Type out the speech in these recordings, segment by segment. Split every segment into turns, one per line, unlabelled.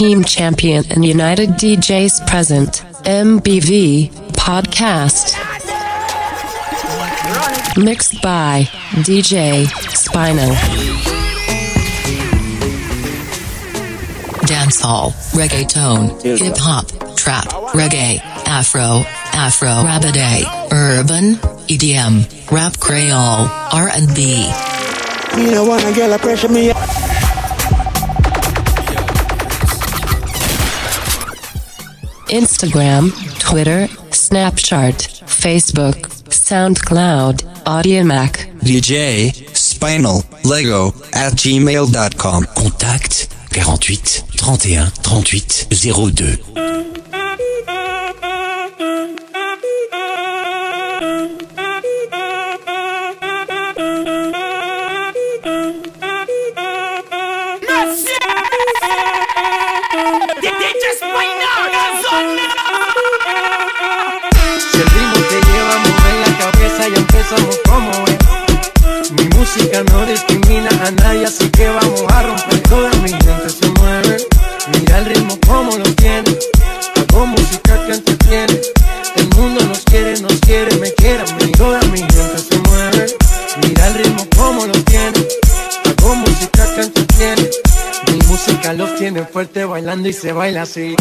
Team Champion and United DJs present. MBV Podcast. Mixed by DJ Spino.
Dancehall, reggaeton, hip hop, trap, reggae, afro, afro rabidae, urban, EDM, rap creole, R&B.
Me no wanna get la pressure me.
Instagram, Twitter, Snapchat, Facebook, SoundCloud, AudioMac.
DJ Spinal Lego at gmail.com.
Contact 48 31 38 02.
No discrimina a nadie, así que vamos a romper. Toda mi gente se mueve. Mira el ritmo como lo tiene. Hago música que entretiene. El mundo nos quiere, nos quiere, me quiere a mí. Toda mi gente se mueve. Mira el ritmo como lo tiene. Hago música que entretiene. Mi música los tiene fuerte bailando y se baila así.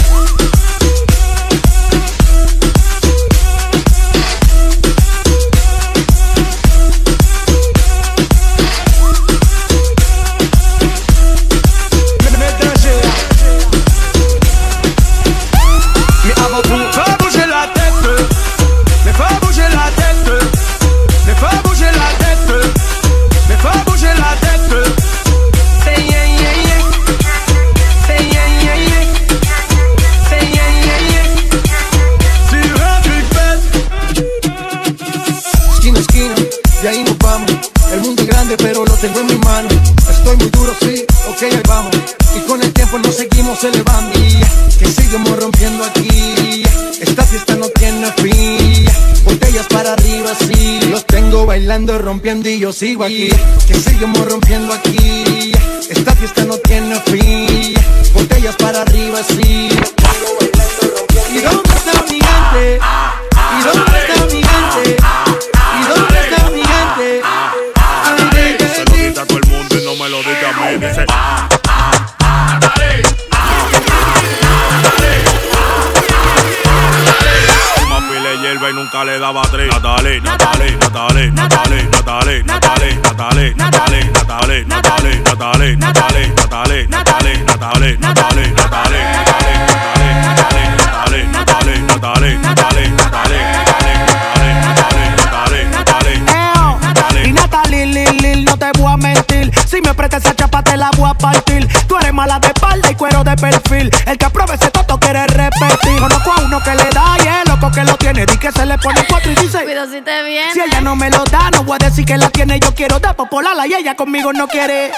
Sigo aquí.
Si te
viene.
Si ella no me lo da, no voy a decir que la tiene. Yo quiero dar popolarla y ella conmigo no quiere.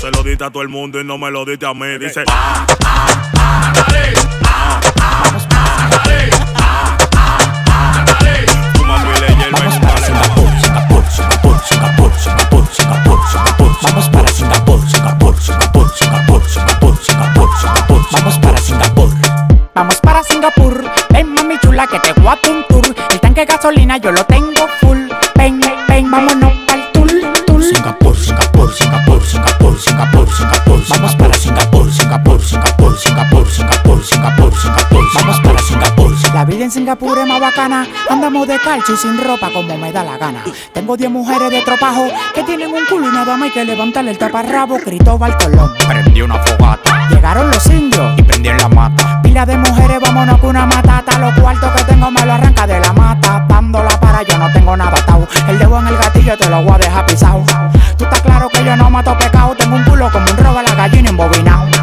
Se lo diste a todo el mundo y no me lo diste a mí. Dice. Pila de hierba y
Vamos
nunca
para
le daba
Singapur, Singapur, Singapur, Singapur, Singapur, Singapur, Singapur. Vamos para
De gasolina yo lo tengo full. Ven, ven, vámonos pa'l tour, tour.
Singapur, Singapur, Singapur, Singapur, Singapur, Singapur. Vamos para Singapur, Singapur, Singapur, Singapur, Singapur, Singapur, Singapur. Vamos para Singapur.
La vida en Singapur es más bacana. Andamos de calcio y sin ropa como me da la gana. Tengo 10 mujeres de tropajo que tienen un culo y nada más hay que levantarle el taparrabo. Cristóbal Colón.
Prendí una fogata
Llegaron los indios.
y prendí en la mata.
Pila de mujeres, vámonos con una matata. Los cuartos que tengo me lo arranca tengo nada atado. El dedo en el gatillo te lo voy a dejar pisado. Tú estás claro que yo no mato pecado. Tengo un culo como un robo a la gallina embobinado.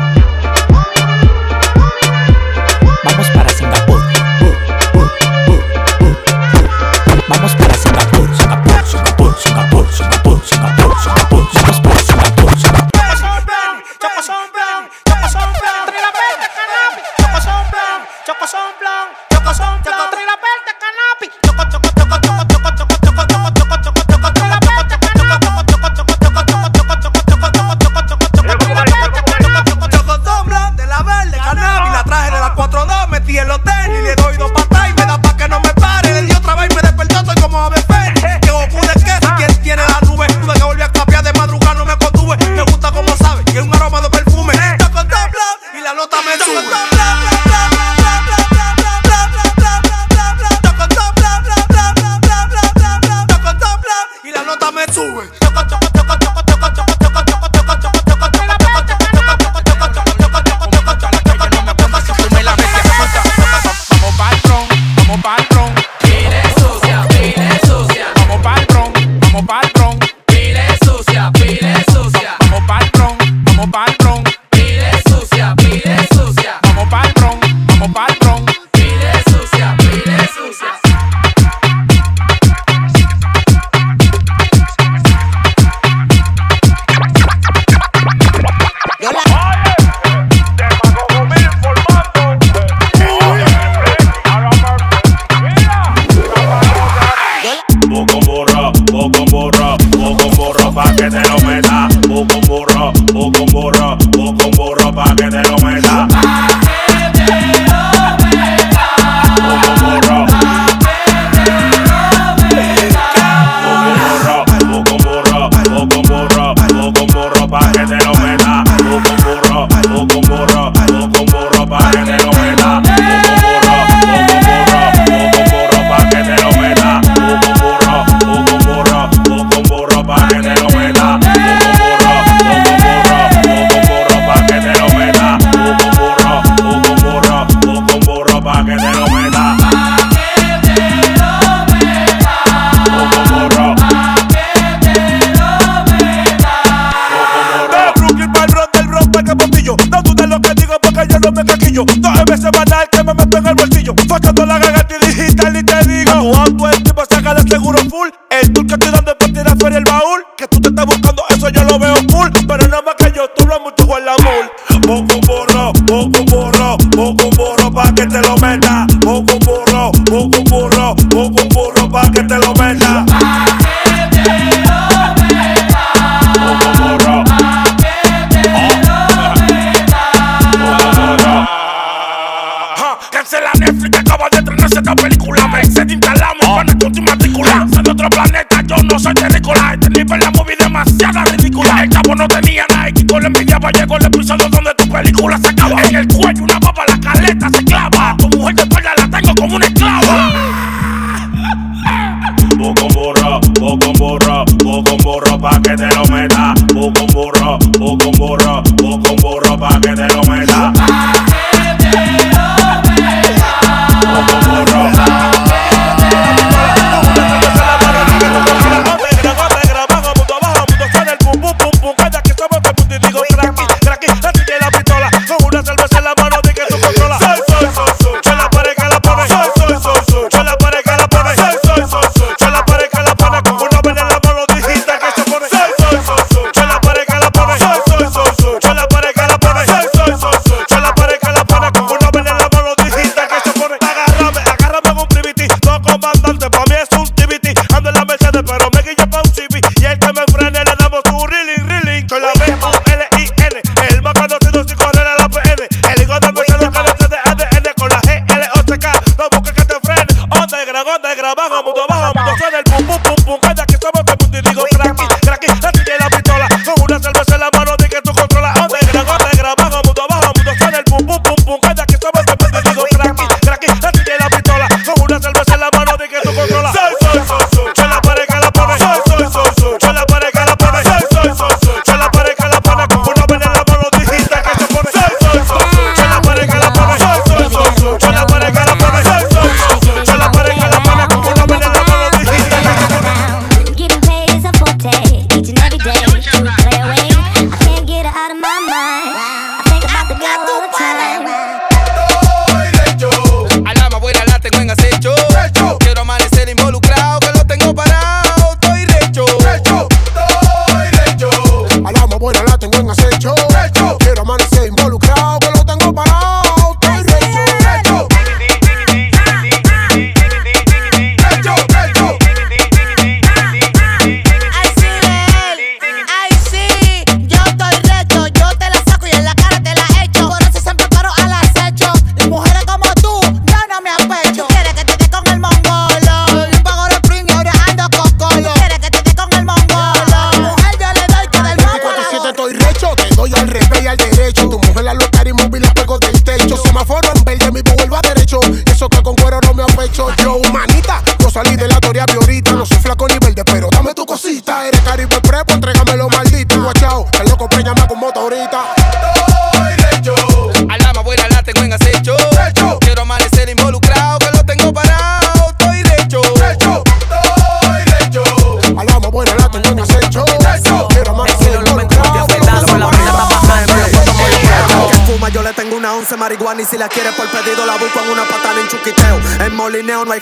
otro planeta, yo no soy de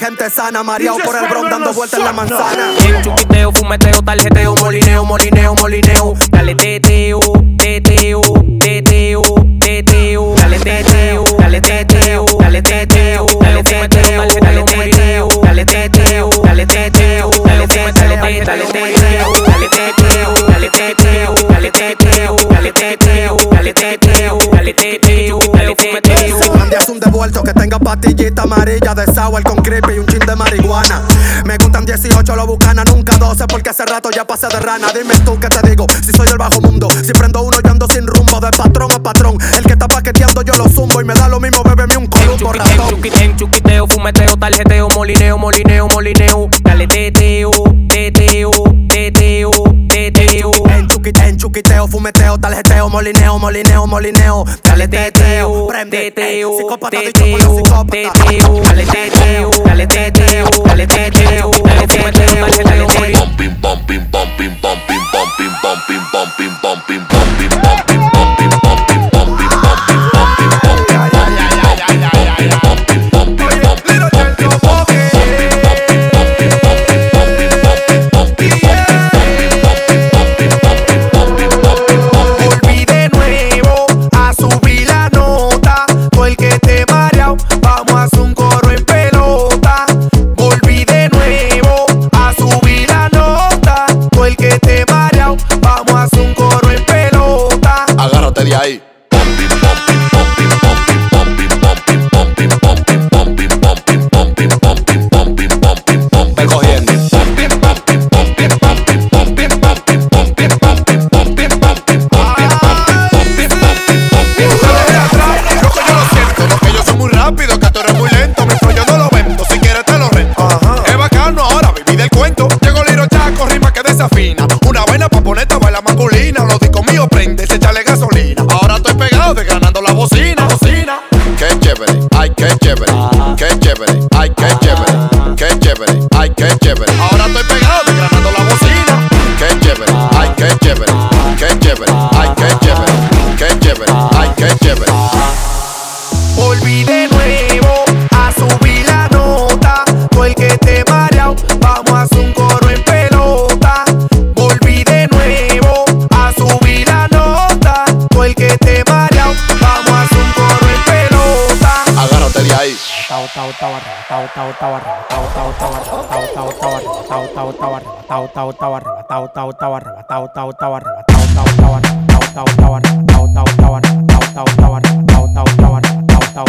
gente sana, mareado por el bron dando vueltas en la manzana.
Chuquiteo, fumeteo, tarjeteo, molineo, molineo, molineo. Dale teteo, teteo, teteo, teteo. Dale teteo, dale teteo, dale teteo, dale teteo, dale teteo, dale teteo, dale teteo, dale teteo, dale teteo, dale teteo, dale teteo, dale teteo, dale teteo, dale teteo, dale teteo, dale teteo.
Si un devuelto que tenga pastillita amarilla de sour solo bucana, nunca 12 porque hace rato ya pasé de rana. Dime tú qué te digo, si soy el bajo mundo, si prendo uno y ando sin rumbo, de patrón a patrón. El que está paqueteando yo lo zumbo y me da lo mismo, bébeme un columbo ratón.
En chuquiteo, fumeteo, tarjeteo, molineo, molineo, molineo.
Caletete fumeteo, tarjeteo, molineo, molineo, molineo. Dale teteo, prende
teteo,
psicópata de chocolate, psicópata.
Teteo, dale teteo, dale teteo, dale teteo, dale teteo, dale teteo.
Bumping, bumping, bumping, bumping.
qué chévere, qué chévere, ay, qué chévere, qué chévere, ay, qué chévere. Ahora estoy pegado, desgranando la bocina. Qué chévere, ay, qué chévere, qué chévere, ay, qué chévere, qué chévere, ay, qué chévere.
tau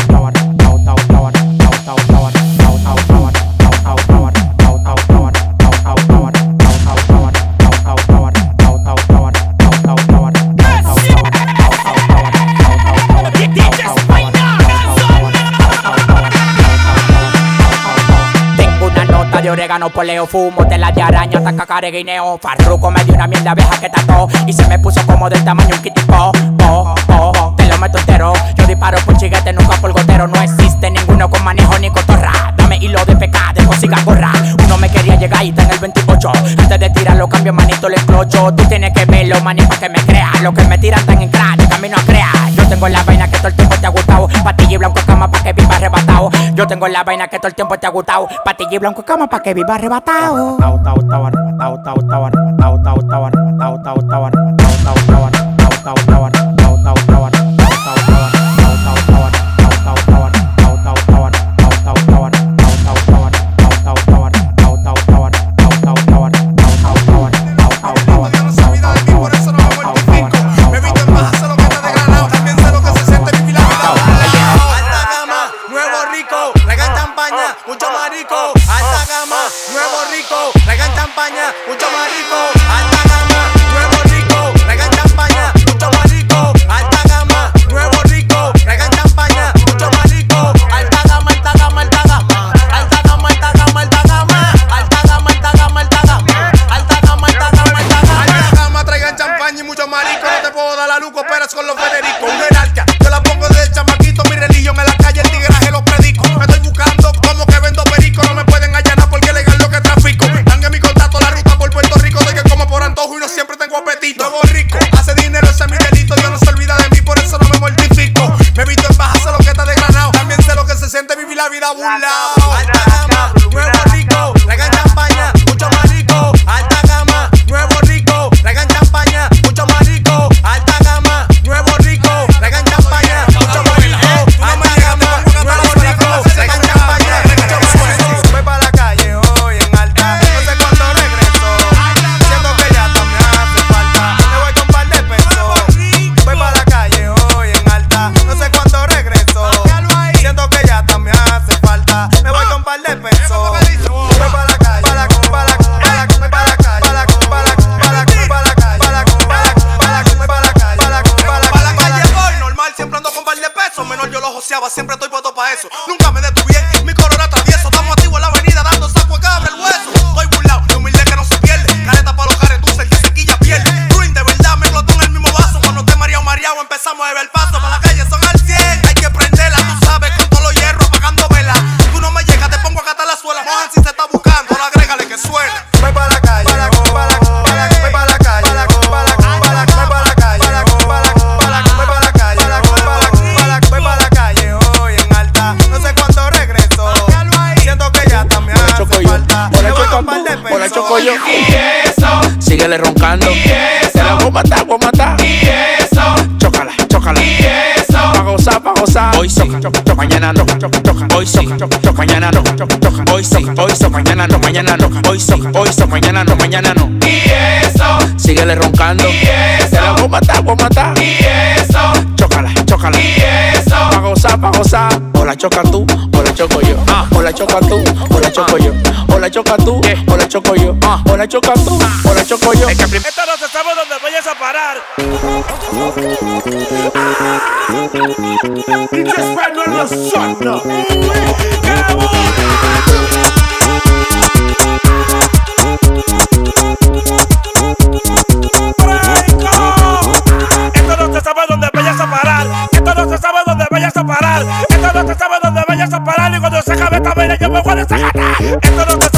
tau
orégano, poleo, fumo, tela de araña, taca, guineo. Farruco me dio una mierda abeja que tacó y se me puso como del tamaño un kitipo. Oh, oh, oh, oh, te lo meto entero. Yo disparo por chiguete, nunca por gotero. No existe ninguno con manejo ni cotorra y lo de pecado, dejo siga borrar. Uno me quería llegar y está en el 28. Antes de tirarlo, cambio manito, le explocho. Tú tienes que verlo, manito, para que me creas. Lo que me tiran tan en cráneo, camino a crear. Yo tengo la vaina que todo el tiempo te ha gustado. Patilla y blanco cama para que viva arrebatado. Yo tengo la vaina que todo el tiempo te ha gustado. Patilla y blanco cama para que viva arrebatado.
arrebatado, hoy son,
mañana no, mañana no. Hoy son, hoy son, mañana no, mañana no. Y eso. Síguele roncando. Y eso. Te la voy a matar, voy a matar. Y eso. Chócala, chócala. Y eso. Pa' gozar, pa' gozar. O la choca tú, o la choco yo. Ah. O la choca tú, o la choco yo. O la choca tú, o la choco yo. Ah. O la choca tú, ah. o la choco yo.
Es que primero no se sabe dónde vayas a parar.
Y te espero en los sueños. ¡Qué vayas a parar. Esto no se sabe dónde vayas a parar. Esto no se sabe dónde vayas a parar. Y cuando se acabe esta vaina, yo me voy a desacatar. Esto no se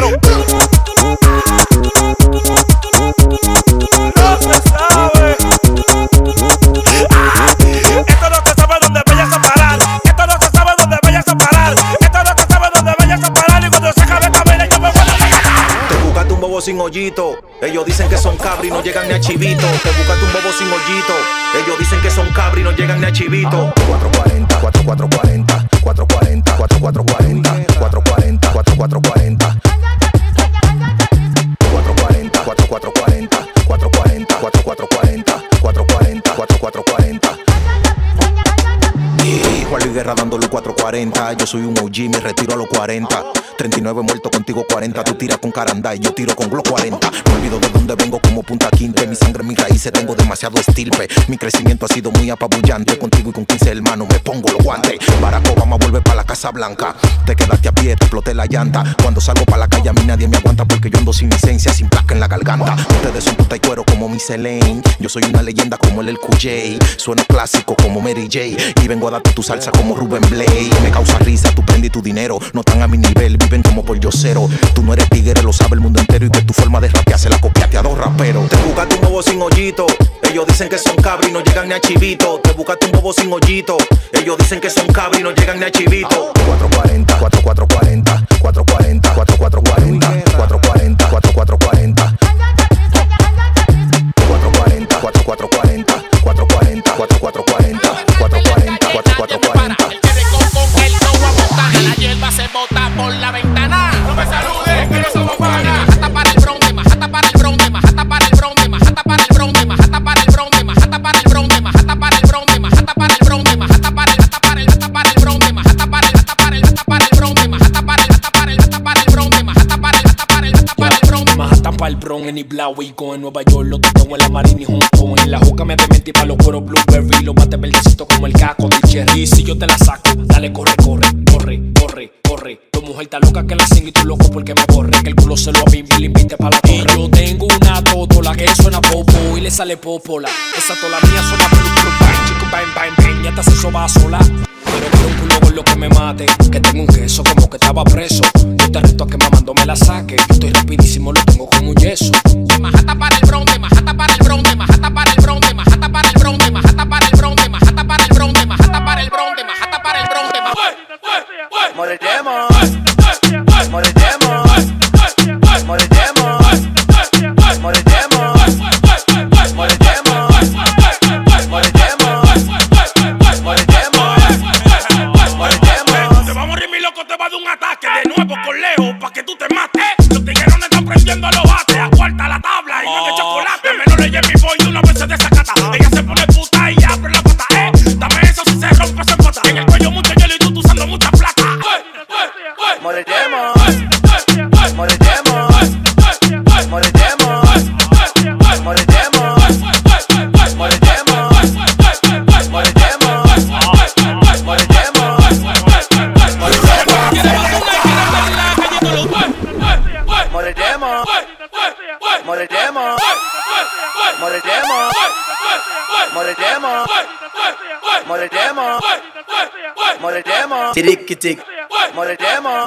No se sabe. Ah, Esto no se sabe dónde vayas a parar. Esto no se sabe dónde vayas a parar. Esto no se sabe dónde vayas a parar. Y cuando se acabe camina, yo me voy a
Te buscaste un bobo sin hoyito. Ellos dicen que son cabri y no llegan ni a chivito. Te buscaste un bobo sin hoyito. Ellos dicen que son cabri y no llegan ni a chivito. 440, 4440, 440, 4440, 440, 4440. 440, 4440, 440, 4440. Y Juan Luis Guerra dándole 440. Yo soy un OG, me retiro a los 40. 39 muerto contigo 40. Tú tiras con caranda y yo tiro con Glock 40. No olvido de punta quinte. Mi sangre, mis raíces, tengo demasiado estilpe. Mi crecimiento ha sido muy apabullante. Contigo y con 15 hermanos me pongo los guantes. Barack Obama vuelve para la Casa Blanca. Te quedaste a pie, te exploté la llanta. Cuando salgo para la calle a mí nadie me aguanta porque yo ando sin licencia, sin placa en la garganta. Ustedes son puta y cuero como mi Elaine. Yo soy una leyenda como el El QJ. Sueno clásico como Mary J. Y vengo a darte tu salsa como Ruben Blade. Me causa risa, tu prende y tu dinero. No están a mi nivel, viven como por yo. Tú no eres tigre, lo sabe el mundo entero. Y que tu forma de rapear se la copiaste a dos raperos. Te buscaste un bobo sin hoyito. Ellos dicen que son cabri y no llegan ni a chivito. Te buscaste un bobo sin hoyito. Ellos dicen que son cabri y no llegan ni a chivito. 440, 4440, 440, 4440, 440, 4440. 440, 4440, 440, 4440, 440, 4440.
El no a botar, la hierba se bota por la ventana. No me saludes, bronce.
Manhattan pa' el Bronx, en Blawico, en Nueva York, los tengo en la Marina y Hong En la juca me dementí pa' los cueros Blueberry, los bates verdecitos como el caco del Cherry. Si yo te la saco, dale, corre, corre, corre, corre, corre. Tu mujer está loca que la sigue y tú loco porque me borre. Que el culo se lo a mí y le invite pa' la torre. Y yo tengo una totola que suena popo y le sale popola. Esa tola mía suena blu, blu, bang, chico, bang, bang, bang. Y hasta se soba sola. Pero quiero un culo con lo que me mate. Que tengo un queso como que estaba preso. Yo te reto a que mamando me la saque. Yo estoy rapidísimo, lo tengo como un yeso.
Majata para el bronce, majata para el bronce, majata para el bronce, majata para el bronce, majata para el bronce, majata para el bronce, majata para el bronce, majata para el bronce,
Moriremos, moriremos, moriremos,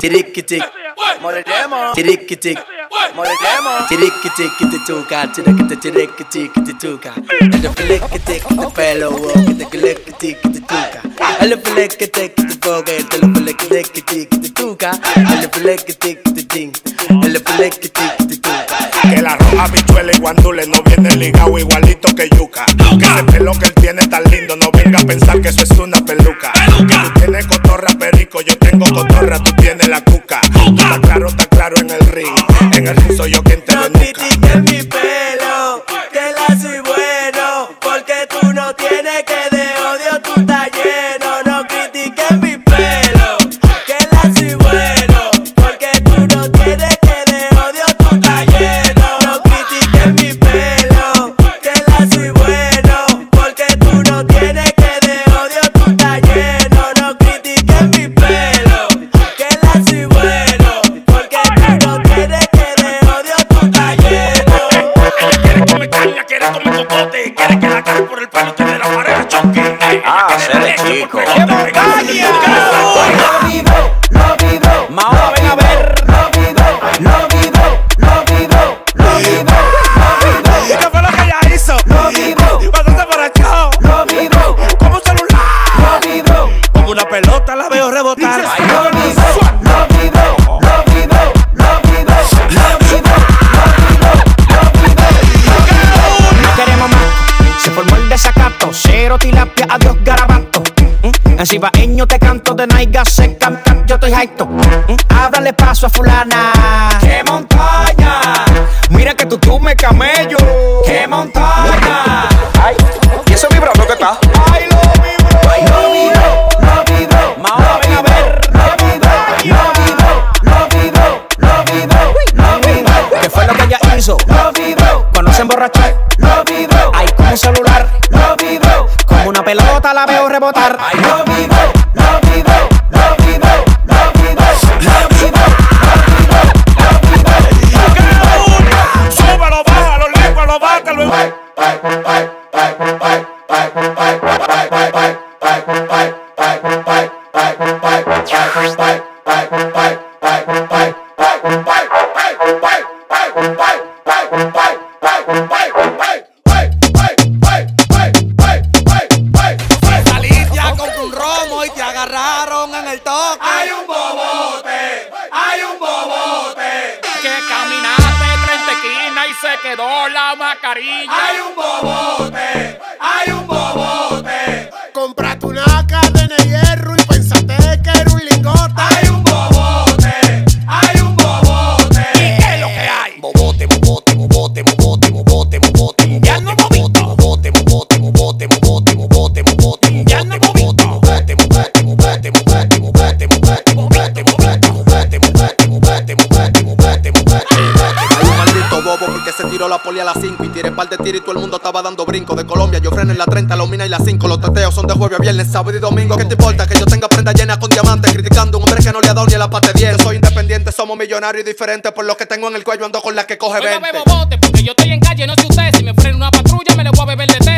Tirikitik,
moriremos.
Tirikitik,
moriremos.
Tirikitik, te tuca, tirikitik, tirikitik, te tuca. El flikitik, te pelo, te clikitik, te tuca. El flikitik, te fogue, te lo flikitik, te tuca. El flikitik, te ting. El flikitik, te tuca.
Que la roja bichuela y guandule no viene ligado igualito que yuca. Que ese pelo que él tiene tan lindo, no venga a pensar que eso es una pelota. Que yo tengo cotorra, tú tienes la cuca. Está claro, está claro en el ring. En el ring soy yo quien
መጣር 5 y tiré par de tiro y todo el mundo estaba dando brinco. De Colombia yo freno en la 30, la mina y la 5. Los teteos son de jueves a viernes, sábado y domingo. ¿Qué te importa que yo tenga prenda llena con diamantes? Criticando a un hombre que no le ha dado ni a la parte 10. Soy independiente, somos millonarios y diferentes. Por lo que tengo en el cuello ando con la que coge
Hoy no
20.
bebo bote porque yo estoy en calle, no sé usted. Si me frena una patrulla, me le voy a beber de té.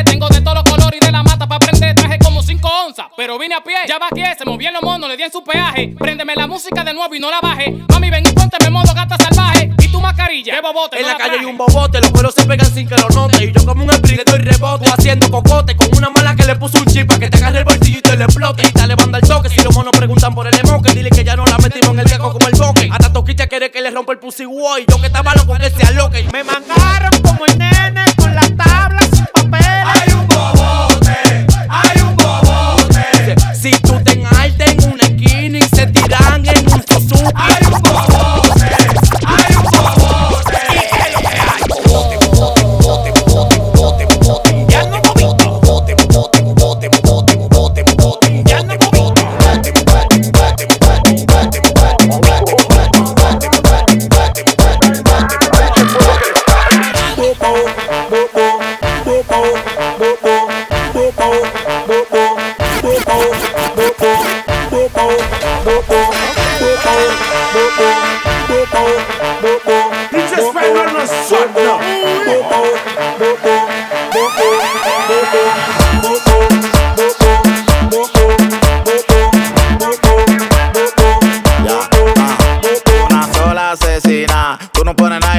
Pero vine a pie. Ya vaqué, se movían los monos, le di en su peaje. Préndeme la música de nuevo y no la baje. Mami, ven y pónteme modo gata salvaje. Y tu mascarilla, bebo bote.
En
no
la calle hay un bobote, los cueros se pegan sin que lo note. Y yo como un spring le doy rebote. Haciendo cocote con una mala que le puso un chip para que te agarre el bolsillo y te le explote. Y dale banda al toque. Si los monos preguntan por el emoque, dile que ya no la metimos en el seco como el boque. Hasta Toquicha quiere que le rompa el pussy boy. Yo que estaba loco que se aloque. Me mangaron como el nene Ah!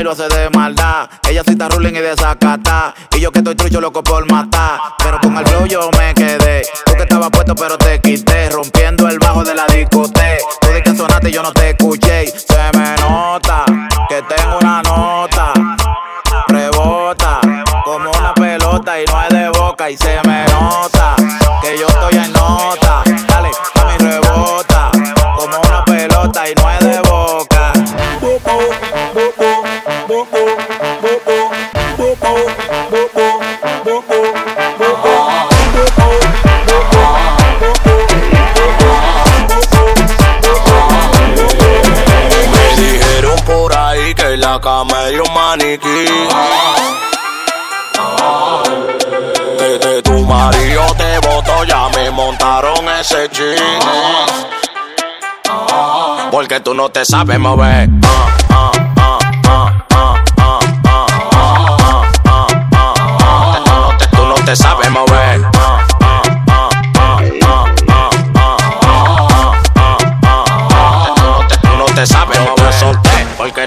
Lo
haces de maldad. Ella sí está ruling y desacata. Y yo que estoy trucho loco por matar. Pero con el flow yo me quedé. Tú que estabas puesto pero te quité. Rompiendo el bajo de la discoteca. Tú de que sonaste y yo no te escuché. y Se me nota
camello maniquí. Desde tu marido te voto, ya me montaron ese ching. Porque tú no te sabes mover. Tú no te sabes mover.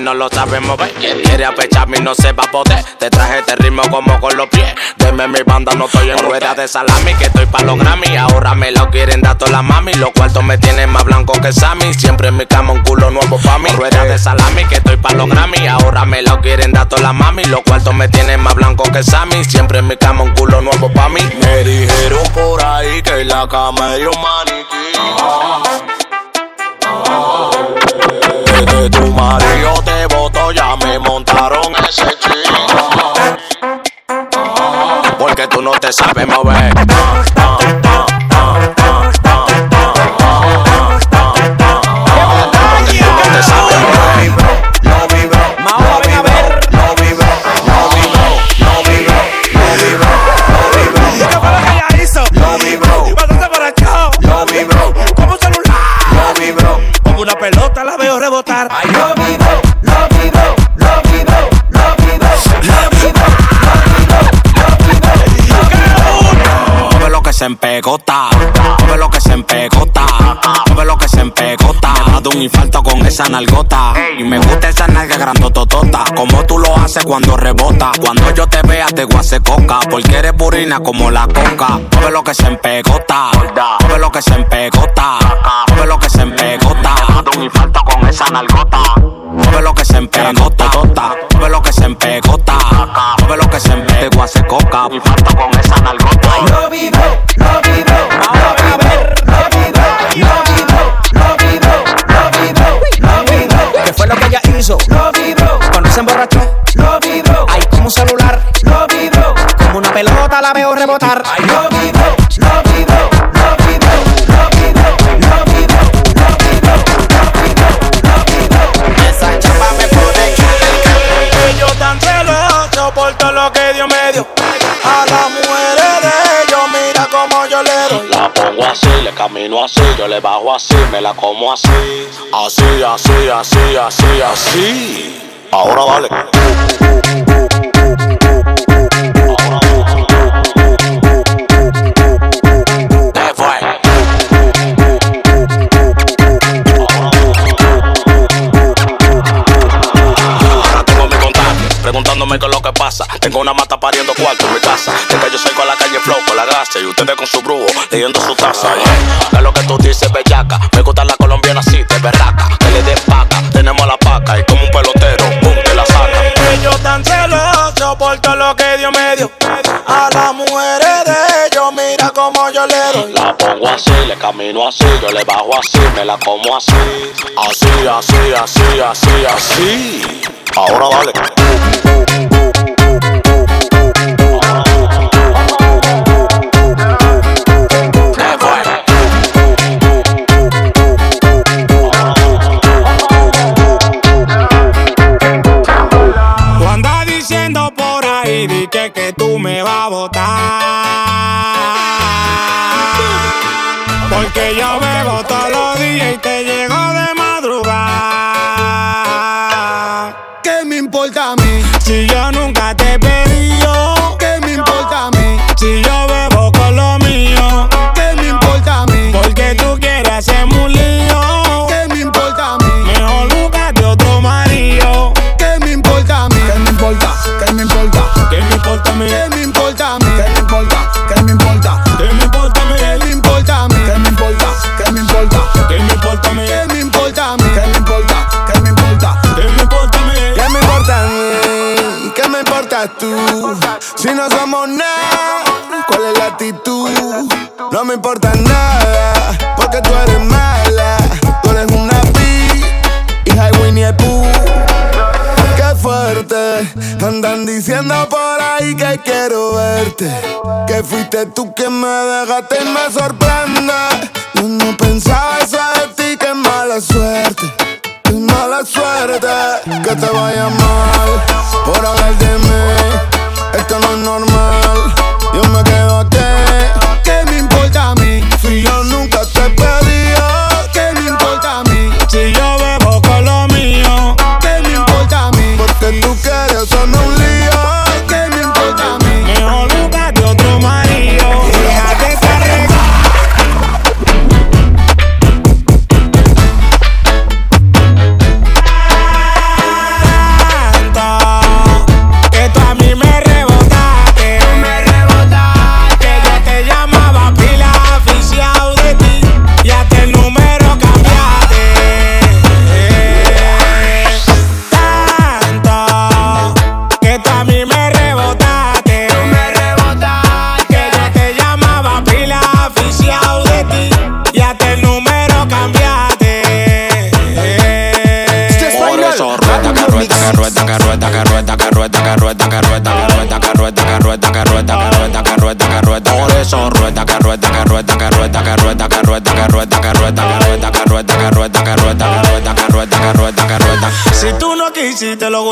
No lo sabemos ver. Quien quiere apecharme y no se va a poder. Te traje este ritmo como con los pies. Deme mi banda, no estoy en rueda de salami. Que estoy pa' los Grammy. Ahora me lo quieren dar todas las mami. Los cuartos me tienen más blanco que Sammy. Siempre en mi cama un culo nuevo pa' mí. Rueda de salami, que estoy pa' los Grammy. Ahora me lo quieren dar todas las mami. Los cuartos me tienen más blanco que Sammy. Siempre en mi cama un culo nuevo pa' mí. Me dijeron por ahí que la cama hay un maniquí. Desde tu marido te voto, ya me montaron ese ching. Porque tú no te sabes mover. Esa nalgota. Y me gusta esa nalga grandototota. Como tú lo haces cuando rebota. Cuando yo te vea te guase coca. Porque eres burina como la coca. Mueve lo que se empegota, mueve lo que se empegota, mueve lo que se empegota. Un infarto con esa nalgota. Mueve lo que se empegota, mueve lo que se empegota, mueve lo que se empegota. Te guase coca. Infarto con esa nalgota.
lo vibro, lo vibro, lo vibro, lo
que ella hizo.
Lo vibro.
Cuando se emborrachó.
Lo vibro.
Ay, como un celular.
Lo vibro.
Como una pelota la veo rebotar.
Ay, lo vibro. Lo vibro. Lo vibro. Lo vibro. Lo vibro. Lo vibro. Lo vibro. Lo.
Esa chapa me pone chula.
Yo tan celoso por todo lo que Dios me dio.
Así, le camino así, yo le bajo así, me la como así. Así, así, así, así, así. Ahora dale. Tengo una mata pariendo cuarto en mi casa. De que yo salgo a la calle flow con la grasa y ustedes con su brujo leyendo su taza. Yeah. Es lo que tú dices, bellaca. Me gusta la colombiana así, de berraca. Que le den paca, tenemos la paca y como un pelotero, pum, te la saca.
Yo tan celoso por todo lo que Dios me dio. A las mujeres de ellos, mira cómo yo le doy.
La pongo así, le camino así, yo le bajo así, me la como así. Así, así, así, así, así. Ahora dale.
Tú andas diciendo por ahí, di que, que tú me vas a votar. Si
no somos nada, ¿cuál es la actitud? No me importa nada, porque tú eres mala. Tú eres una pi, hija de Winnie Pooh. Qué fuerte, andan diciendo por ahí que quiero verte. Que fuiste tú que me dejaste y me sorprende. Yo no pensaba eso de ti, qué mala suerte. Qué mala suerte que te vaya mal por hablar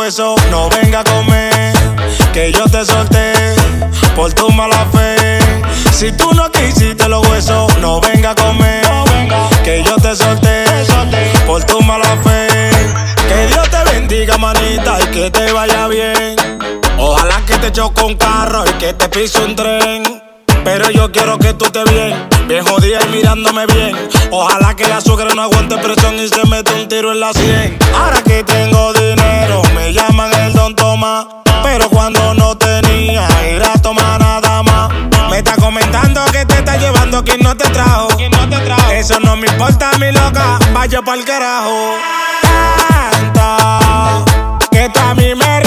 huesos, no venga a comer, que yo te solté por tu mala fe. Si tú no quisiste los huesos, no venga a comer, que yo te solté por tu mala fe. Que Dios te bendiga, manita, y que te vaya bien. Ojalá que te choque un carro y que te pise un tren. Pero yo quiero que tú estés bien, bien jodida y mirándome bien. Ojalá que la suegra no aguante presión y se mete un tiro en la sien. Ahora que tengo Pero cuando no tenía, ir a tomar nada más. Me está comentando que te está llevando quien no te trajo. Eso no me importa, mi loca, vaya pa'l carajo. Tanto que tú a mí me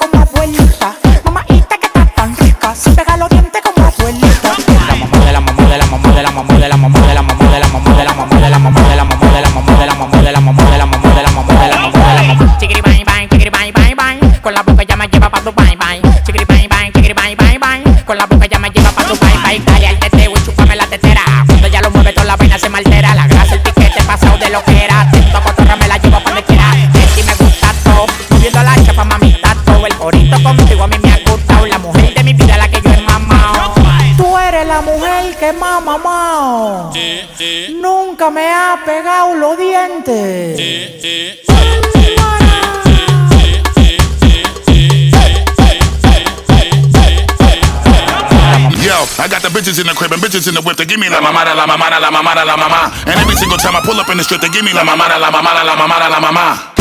Yo, I got the bitches in the crib and bitches in the whip. They give me la mamada, la mamada, la mamada, la mama. And every single time I pull up in the strip, they give me la mamada, la mamada, la mamada, la mama.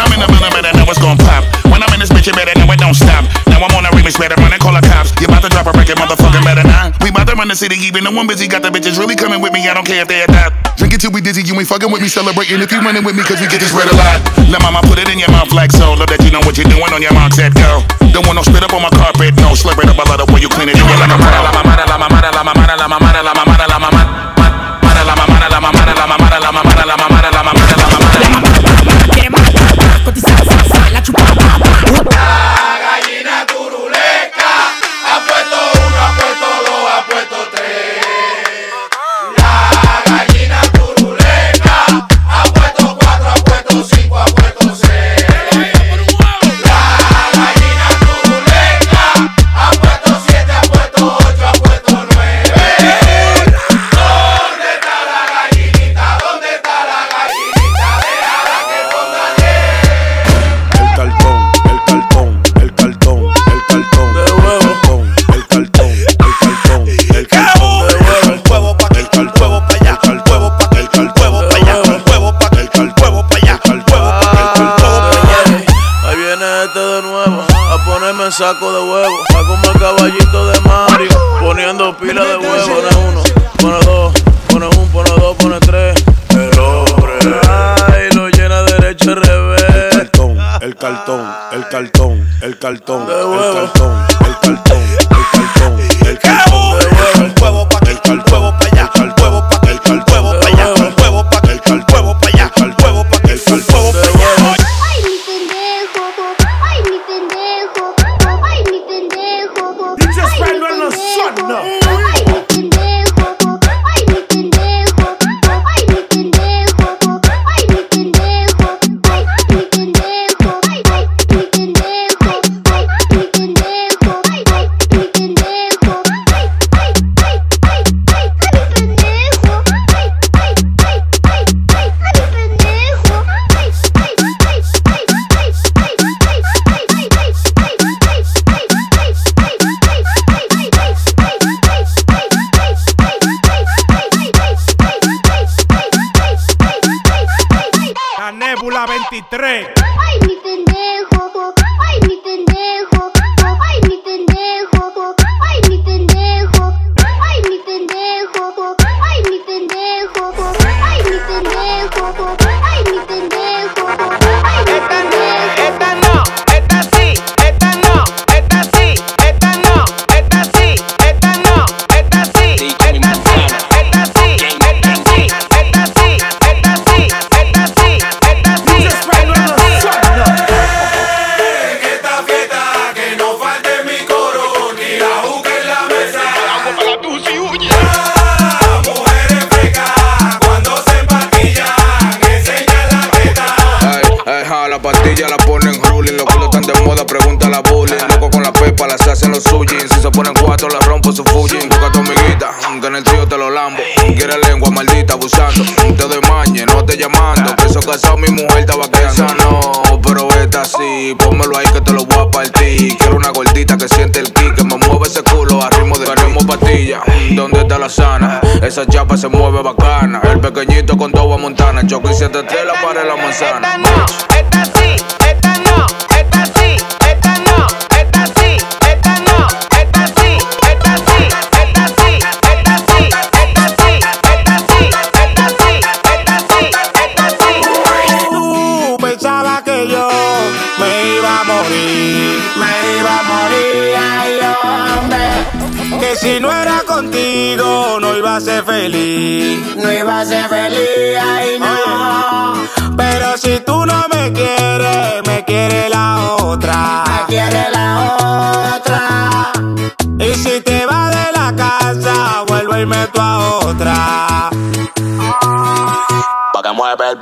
When I'm in the building, better know what's gon' pop. When I'm in this bitch, you better know it don't stop. Now I'm on a remix, better run and call the cops. You about to drop a record, motherfucking better not. We about to run the city, even the one busy. Got the bitches really coming with me. I don't care if they adopt. Drink it till we dizzy, you ain't fucking with me, celebrating if you running with me, cause we get this red a lot. Let mama put it in your mouth like so. Love that you know what you're doing on your marks, set go. Don't want no spit up on my carpet, no. Slurp it up, I love the way you clean it. You get like a pro. La mamada, la mamada, la mamada, la mamada, la mamada, la mamada. La mamada, la mamada, la mamada, la mamada, la mamada, la mamada, la mamada.
Saco de huevo. A como el caballito de Mario, poniendo pila de huevo. Pone uno, pone dos, pone un, pone dos, pone tres. El hombre, ay, lo llena derecho y revés.
El cartón, el cartón, el cartón, el cartón, el cartón, el cartón, El
pequeñito con toda montana. Choco y siete estrellas para la manzana.
Esta no, esta sí, esta no, esta sí.
feliz. No iba a ser feliz, ay no. Ah. Pero si tú no me quieres, me quiere la otra. Me quiere la otra. Y si te vas de la casa, vuelvo y meto a otra.
Pa' que mueve el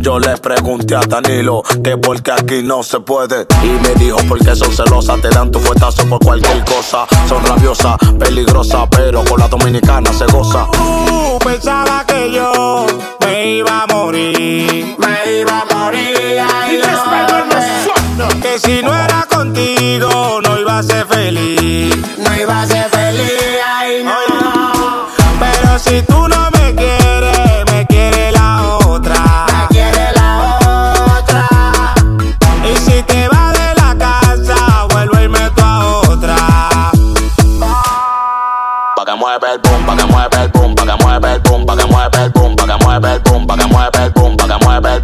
Yo
le pregunté a Danilo que porque aquí no se puede. Y me dijo porque son celosas, te dan tu fuetazo por cualquier cosa. Son rabiosas, peligrosas, pero con la dominicana se goza.
Uh, pensaba que yo me iba a morir. Me iba a morir. Ay, no, que si no oh. era contigo, no iba a ser feliz. No iba a ser feliz. Ay, no. Pero si tú no me quieres.
mueve el boom, pa' que mueve el boom, pa' que mueve el boom, pa' que mueve el boom, pa' que mueve el boom, pa' que mueve el boom, pa' que que mueve el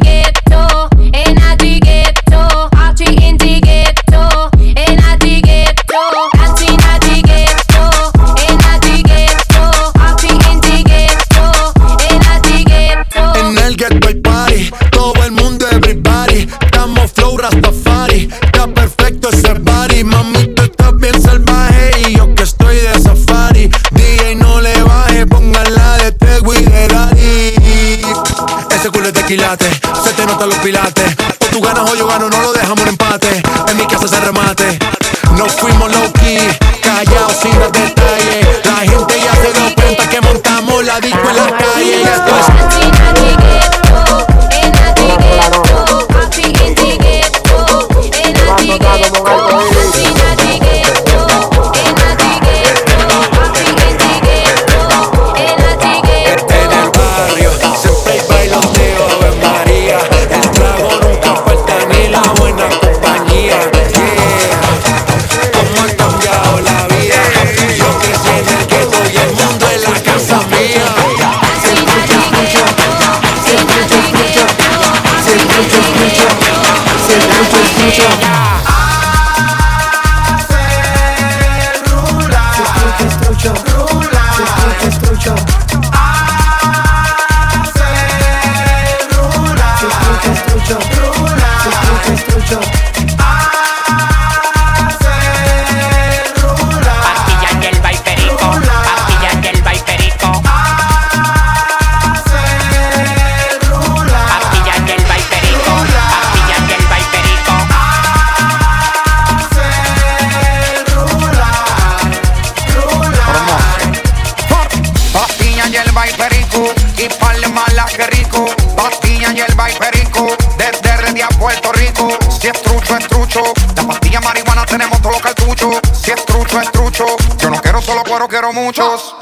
muchos.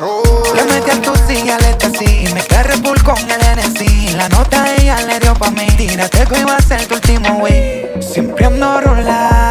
Le metí a tu silla le así, me carrepul con el NC. La nota ella le dio pa' mí, tírate que iba a ser tu último wey. Siempre ando
rulando.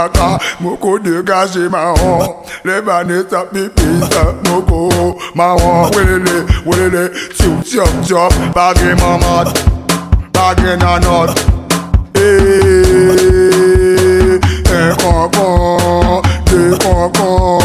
maka moko de
gashi ma hon leba ne ta pipi ta moko ma hon welele welele chop chop chop bagi mama bagi na nut eh eh kankan de kankan.